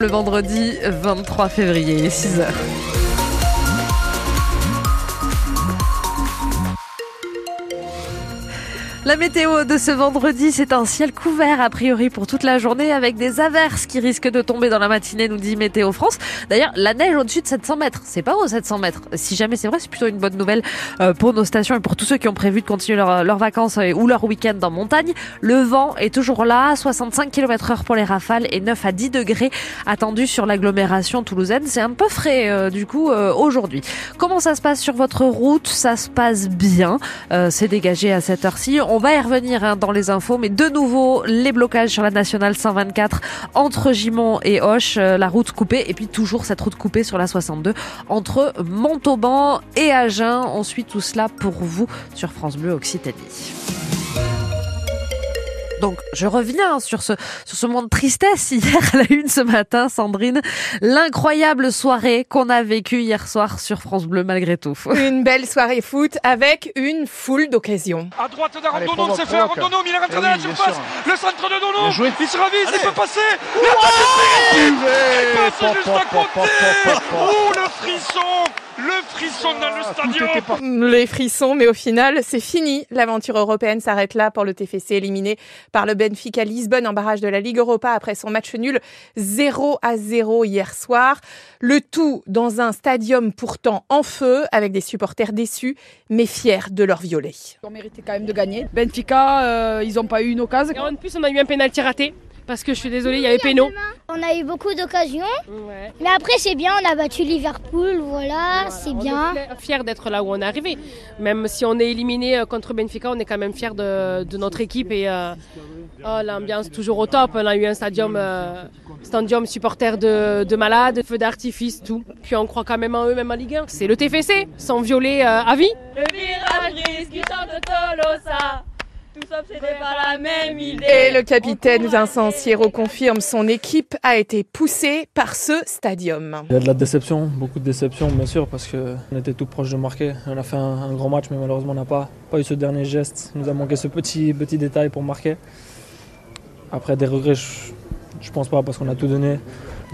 Le vendredi 23 février, 6h. La météo de ce vendredi, c'est un ciel couvert a priori pour toute la journée avec des averses qui risquent de tomber dans la matinée, nous dit Météo France. D'ailleurs, la neige au-dessus de 700 mètres, c'est pas haut 700 mètres. Si jamais c'est vrai, c'est plutôt une bonne nouvelle euh, pour nos stations et pour tous ceux qui ont prévu de continuer leurs vacances euh, ou leur week-end en montagne. Le vent est toujours là, 65 km heure pour les rafales et 9 à 10 degrés attendus sur l'agglomération toulousaine. C'est un peu frais euh, du coup aujourd'hui. Comment ça se passe sur votre route? Ça se passe bien. c'est dégagé à cette heure-ci. Va y revenir hein, dans les infos, mais de nouveau, les blocages sur la nationale 124 entre Gimont et Hoche, euh, la route coupée, et puis toujours cette route coupée sur la 62 entre Montauban et Agen. On suit tout cela pour vous sur France Bleu Occitanie. Donc, je reviens sur ce, sur ce moment de tristesse hier à la une ce matin, Sandrine. L'incroyable soirée qu'on a vécue hier soir sur France Bleu, malgré tout. Une belle soirée foot avec une foule d'occasions. À droite d'Arondono, c'est fait. Arondono, il est rentré dans la surface. Le centre de Dono. Il se ravise, il peut passer. La passe juste à côté. Oh, le frisson le frisson dans le stadion Les frissons, mais au final, c'est fini. L'aventure européenne s'arrête là pour le TFC éliminé par le Benfica Lisbonne en barrage de la Ligue Europa après son match nul 0 à 0 hier soir. Le tout dans un stadium pourtant en feu avec des supporters déçus mais fiers de leur violet. On méritait quand même de gagner. Benfica, euh, ils n'ont pas eu une occasion. Et en plus, on a eu un pénalty raté parce que je suis désolée, il y avait Péno. On a eu beaucoup d'occasions. Mais après, c'est bien, on a battu Liverpool, voilà, c'est bien. On est fiers d'être là où on est arrivé. Même si on est éliminé euh, contre Benfica, on est quand même fiers de, notre équipe et euh, oh, l'ambiance toujours au top. On a eu un stadium, euh, stadium supporter de, malades, feu d'artifice, tout. Puis on croit quand même en eux, même en Ligue 1. C'est le TFC, sans violer à vie. Le virage qui chante Tolosa. Et le capitaine Vincent Sierro confirme son équipe a été poussée par ce stadium. Il y a de la déception, beaucoup de déception bien sûr parce qu'on était tout proche de marquer. On a fait un, grand match mais malheureusement on n'a pas, pas eu ce dernier geste. Il nous a manqué ce petit, petit détail pour marquer. Après des regrets, je, ne pense pas parce qu'on a tout donné.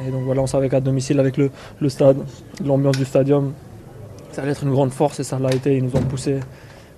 Et donc voilà, on savait qu'à domicile avec le, le stade, l'ambiance du stadium, ça allait être une grande force et ça l'a été. Ils nous ont poussé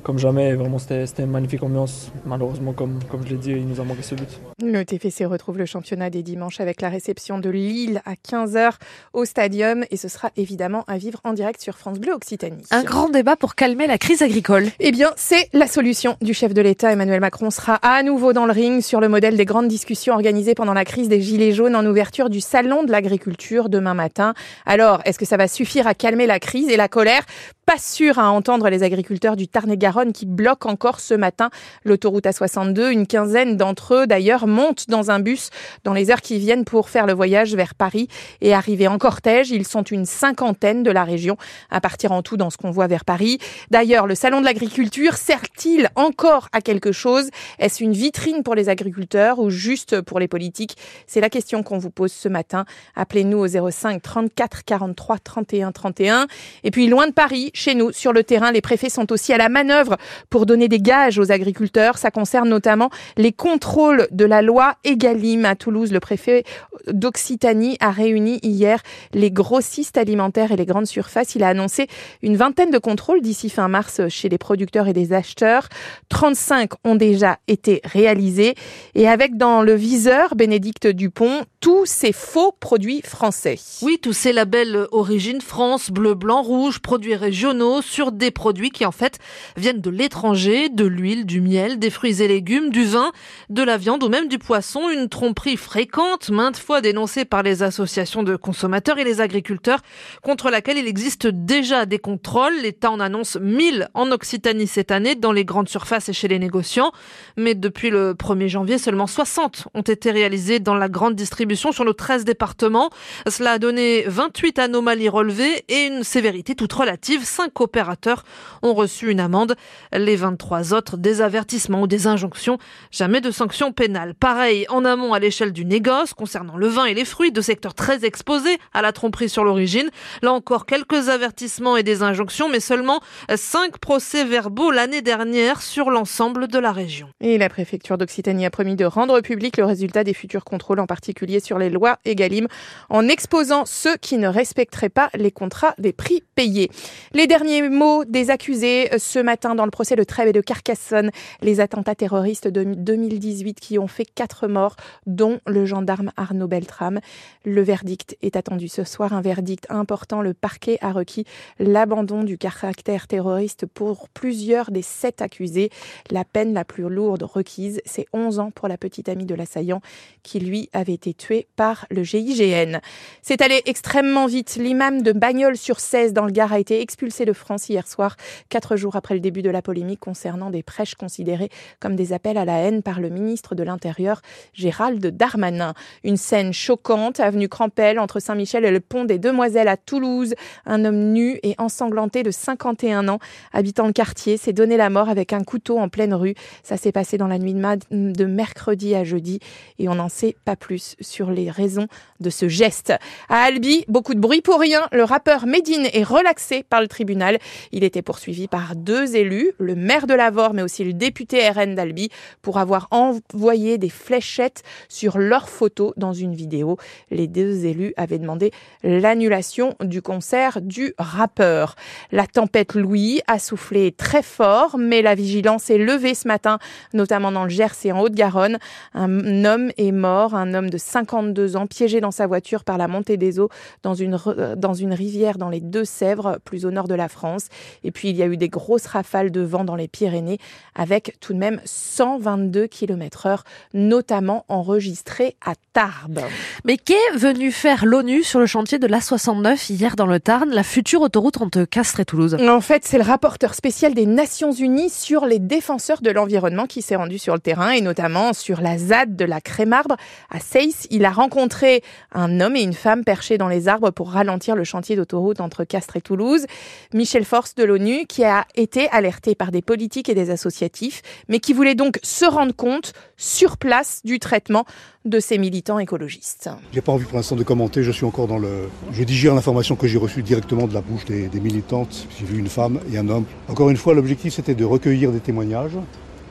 comme jamais. Vraiment, c'était une magnifique ambiance. Malheureusement, comme, comme je l'ai dit, il nous a manqué ce but. Le TFC retrouve le championnat des dimanches avec la réception de Lille à 15h au Stadium. Et ce sera évidemment à vivre en direct sur France Bleu Occitanie. Un grand débat pour calmer la crise agricole. Eh bien, c'est la solution du chef de l'État. Emmanuel Macron sera à nouveau dans le ring sur le modèle des grandes discussions organisées pendant la crise des Gilets jaunes en ouverture du Salon de l'agriculture demain matin. Alors, est-ce que ça va suffire à calmer la crise et la colère Pas sûr à entendre les agriculteurs du Tarn-et-Garonne qui bloque encore ce matin l'autoroute A62. Une quinzaine d'entre eux, d'ailleurs, montent dans un bus dans les heures qui viennent pour faire le voyage vers Paris et arriver en cortège. Ils sont une cinquantaine de la région à partir en tout dans ce qu'on voit vers Paris. D'ailleurs, le salon de l'agriculture sert-il encore à quelque chose? Est-ce une vitrine pour les agriculteurs ou juste pour les politiques? C'est la question qu'on vous pose ce matin. Appelez-nous au 05 34 43 31 31. Et puis, loin de Paris, chez nous, sur le terrain, les préfets sont aussi à la manœuvre pour donner des gages aux agriculteurs. Ça concerne notamment les contrôles de la loi Egalim à Toulouse. Le préfet d'Occitanie a réuni hier les grossistes alimentaires et les grandes surfaces. Il a annoncé une vingtaine de contrôles d'ici fin mars chez les producteurs et les acheteurs. 35 ont déjà été réalisés et avec dans le viseur Bénédicte Dupont tous ces faux produits français. Oui, tous ces labels origine France, bleu, blanc, rouge, produits régionaux sur des produits qui en fait viennent de l'étranger, de l'huile, du miel, des fruits et légumes, du vin, de la viande ou même du poisson. Une tromperie fréquente, maintes fois dénoncée par les associations de consommateurs et les agriculteurs, contre laquelle il existe déjà des contrôles. L'État en annonce 1000 en Occitanie cette année dans les grandes surfaces et chez les négociants. Mais depuis le 1er janvier, seulement 60 ont été réalisés dans la grande distribution sur nos 13 départements. Cela a donné 28 anomalies relevées et une sévérité toute relative. Cinq opérateurs ont reçu une amende. Les 23 autres, des avertissements ou des injonctions. Jamais de sanctions pénales. Pareil, en amont à l'échelle du négoce, concernant le vin et les fruits, deux secteurs très exposés à la tromperie sur l'origine. Là encore, quelques avertissements et des injonctions, mais seulement cinq procès-verbaux l'année dernière sur l'ensemble de la région. Et la préfecture d'Occitanie a promis de rendre public le résultat des futurs contrôles, en particulier sur les lois Egalim en exposant ceux qui ne respecteraient pas les contrats des prix payés. Les derniers mots des accusés euh, ce matin dans le procès de Trèbes et de Carcassonne, les attentats terroristes de 2018 qui ont fait quatre morts, dont le gendarme Arnaud Beltrame. Le verdict est attendu ce soir, un verdict important. Le parquet a requis l'abandon du caractère terroriste pour plusieurs des sept accusés. La peine la plus lourde requise, c'est 11 ans pour la petite amie de l'assaillant qui, lui, avait été par le GIGN. C'est allé extrêmement vite. L'imam de Bagnols-sur 16 dans le Gard a été expulsé de France hier soir, quatre jours après le début de la polémique concernant des prêches considérées comme des appels à la haine par le ministre de l'Intérieur, Gérald Darmanin. Une scène choquante, avenue Crampel, entre Saint-Michel et le pont des Demoiselles à Toulouse. Un homme nu et ensanglanté de 51 ans, habitant le quartier, s'est donné la mort avec un couteau en pleine rue. Ça s'est passé dans la nuit de mercredi à jeudi et on n'en sait pas plus sur les raisons de ce geste. À Albi, beaucoup de bruit pour rien. Le rappeur Medine est relaxé par le tribunal. Il était poursuivi par deux élus, le maire de Lavore mais aussi le député RN d'Albi, pour avoir envoyé des fléchettes sur leurs photos dans une vidéo. Les deux élus avaient demandé l'annulation du concert du rappeur. La tempête Louis a soufflé très fort, mais la vigilance est levée ce matin, notamment dans le Gers et en Haute-Garonne. Un homme est mort, un homme de 52 ans, piégé dans sa voiture par la montée des eaux dans une, dans une rivière dans les Deux-Sèvres, plus au nord de la France. Et puis il y a eu des grosses rafales de vent dans les Pyrénées, avec tout de même 122 km heure, notamment enregistrés à Tarbes. Mais qu'est venu faire l'ONU sur le chantier de l'A69 hier dans le Tarn, la future autoroute entre Castres et Toulouse? En fait, c'est le rapporteur spécial des Nations Unies sur les défenseurs de l'environnement qui s'est rendu sur le terrain et notamment sur la ZAD de la Crémarbre à Seyss. Il a rencontré un homme et une femme perchés dans les arbres pour ralentir le chantier d'autoroute entre Castres et Toulouse. Michel Force de l'ONU qui a été alerté par des politiques et des associatifs, mais qui voulait donc se rendre compte sur place du traitement de ces militants écologistes. J'ai pas envie pour l'instant de commenter, je suis encore dans le... Je digère l'information que j'ai reçue directement de la bouche des, militantes. J'ai vu une femme et un homme. Encore une fois, l'objectif c'était de recueillir des témoignages,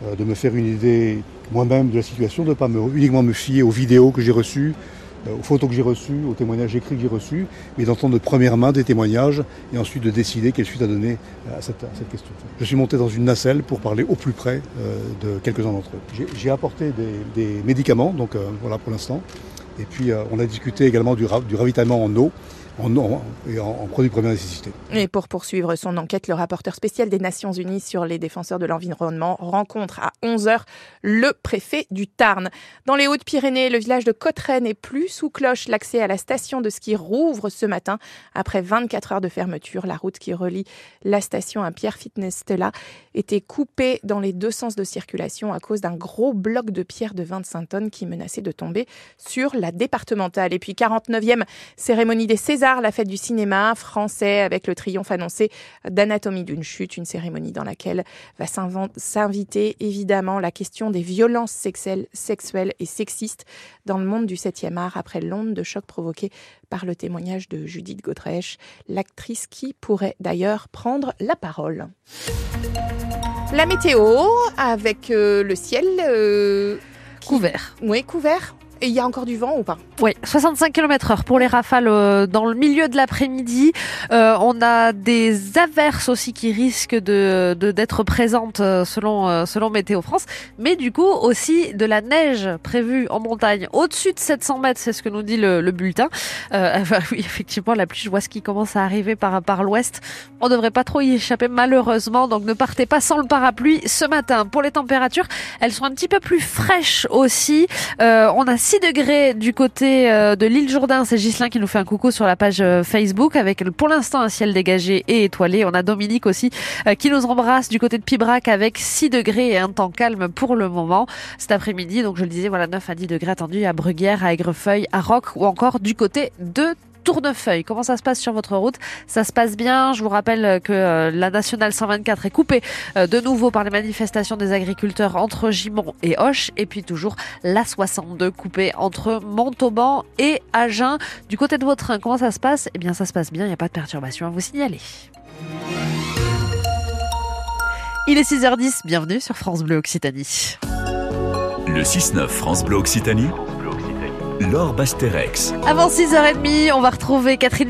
euh, de me faire une idée moi-même de la situation, de ne pas me, uniquement me fier aux vidéos que j'ai reçues, euh, aux photos que j'ai reçues, aux témoignages écrits que j'ai reçus, mais d'entendre de première main des témoignages et ensuite de décider quelle suite à donner à cette, à cette question. Je suis monté dans une nacelle pour parler au plus près euh, de quelques-uns d'entre eux. J'ai apporté des, médicaments, donc euh, voilà pour l'instant. Et puis euh, on a discuté également du ravitaillement en eau en, en, et en, en produits de première nécessité. Et pour poursuivre son enquête, le rapporteur spécial des Nations Unies sur les défenseurs de l'environnement rencontre à 11h le préfet du Tarn. Dans les Hautes-Pyrénées, le village de Cotterêts est plus sous cloche. L'accès à la station de ski rouvre ce matin après 24 heures de fermeture. La route qui relie la station à Pierre Fitness Stella était coupée dans les deux sens de circulation à cause d'un gros bloc de pierre de 25 tonnes qui menaçait de tomber sur la départementale. Et puis 49e cérémonie des Césars la fête du cinéma français avec le triomphe annoncé d'Anatomie d'une chute, une cérémonie dans laquelle va s'inviter évidemment la question des violences sexuelles, sexuelles et sexistes dans le monde du 7e art après l'onde de choc provoquée par le témoignage de Judith Godrèche, l'actrice qui pourrait d'ailleurs prendre la parole. La météo avec euh, le ciel euh, qui... couvert. Oui, couvert. Et il y a encore du vent ou pas? Oui, 65 km heure pour les rafales euh, dans le milieu de l'après-midi. Euh, on a des averses aussi qui risquent de d'être présentes euh, selon selon Météo France, mais du coup aussi de la neige prévue en montagne au-dessus de 700 mètres, c'est ce que nous dit le, le bulletin. Bah oui, effectivement, la pluie, je vois ce qui commence à arriver par par l'ouest. On devrait pas trop y échapper malheureusement, donc ne partez pas sans le parapluie ce matin. Pour les températures, elles sont un petit peu plus fraîches aussi. on a 6 degrés du côté euh, de l'île Jourdain. C'est Gislin qui nous fait un coucou sur la page euh, Facebook avec pour l'instant un ciel dégagé et étoilé. On a Dominique aussi euh, qui nous embrasse du côté de Pibrac avec 6 degrés et un temps calme pour le moment cet après-midi. Donc je le disais, voilà 9 à 10 degrés attendus à Bruguière, à Aigrefeuille, à Roc ou encore du côté de Tournefeuille. Comment ça se passe sur votre route? Ça se passe bien. Je vous rappelle que euh, la nationale 124 est coupée euh, de nouveau par les manifestations des agriculteurs entre Gimont et Hoche. Et puis toujours la 62 coupée entre Montauban et Agen. Du côté de votre train, comment ça se passe? Eh bien, ça se passe bien. Il n'y a pas de perturbation à vous signaler. Il est 6h10. Bienvenue sur France Bleu Occitanie. Le 6-9 France Bleu Occitanie Laure Basterex. Avant 6h30, on va retrouver Catherine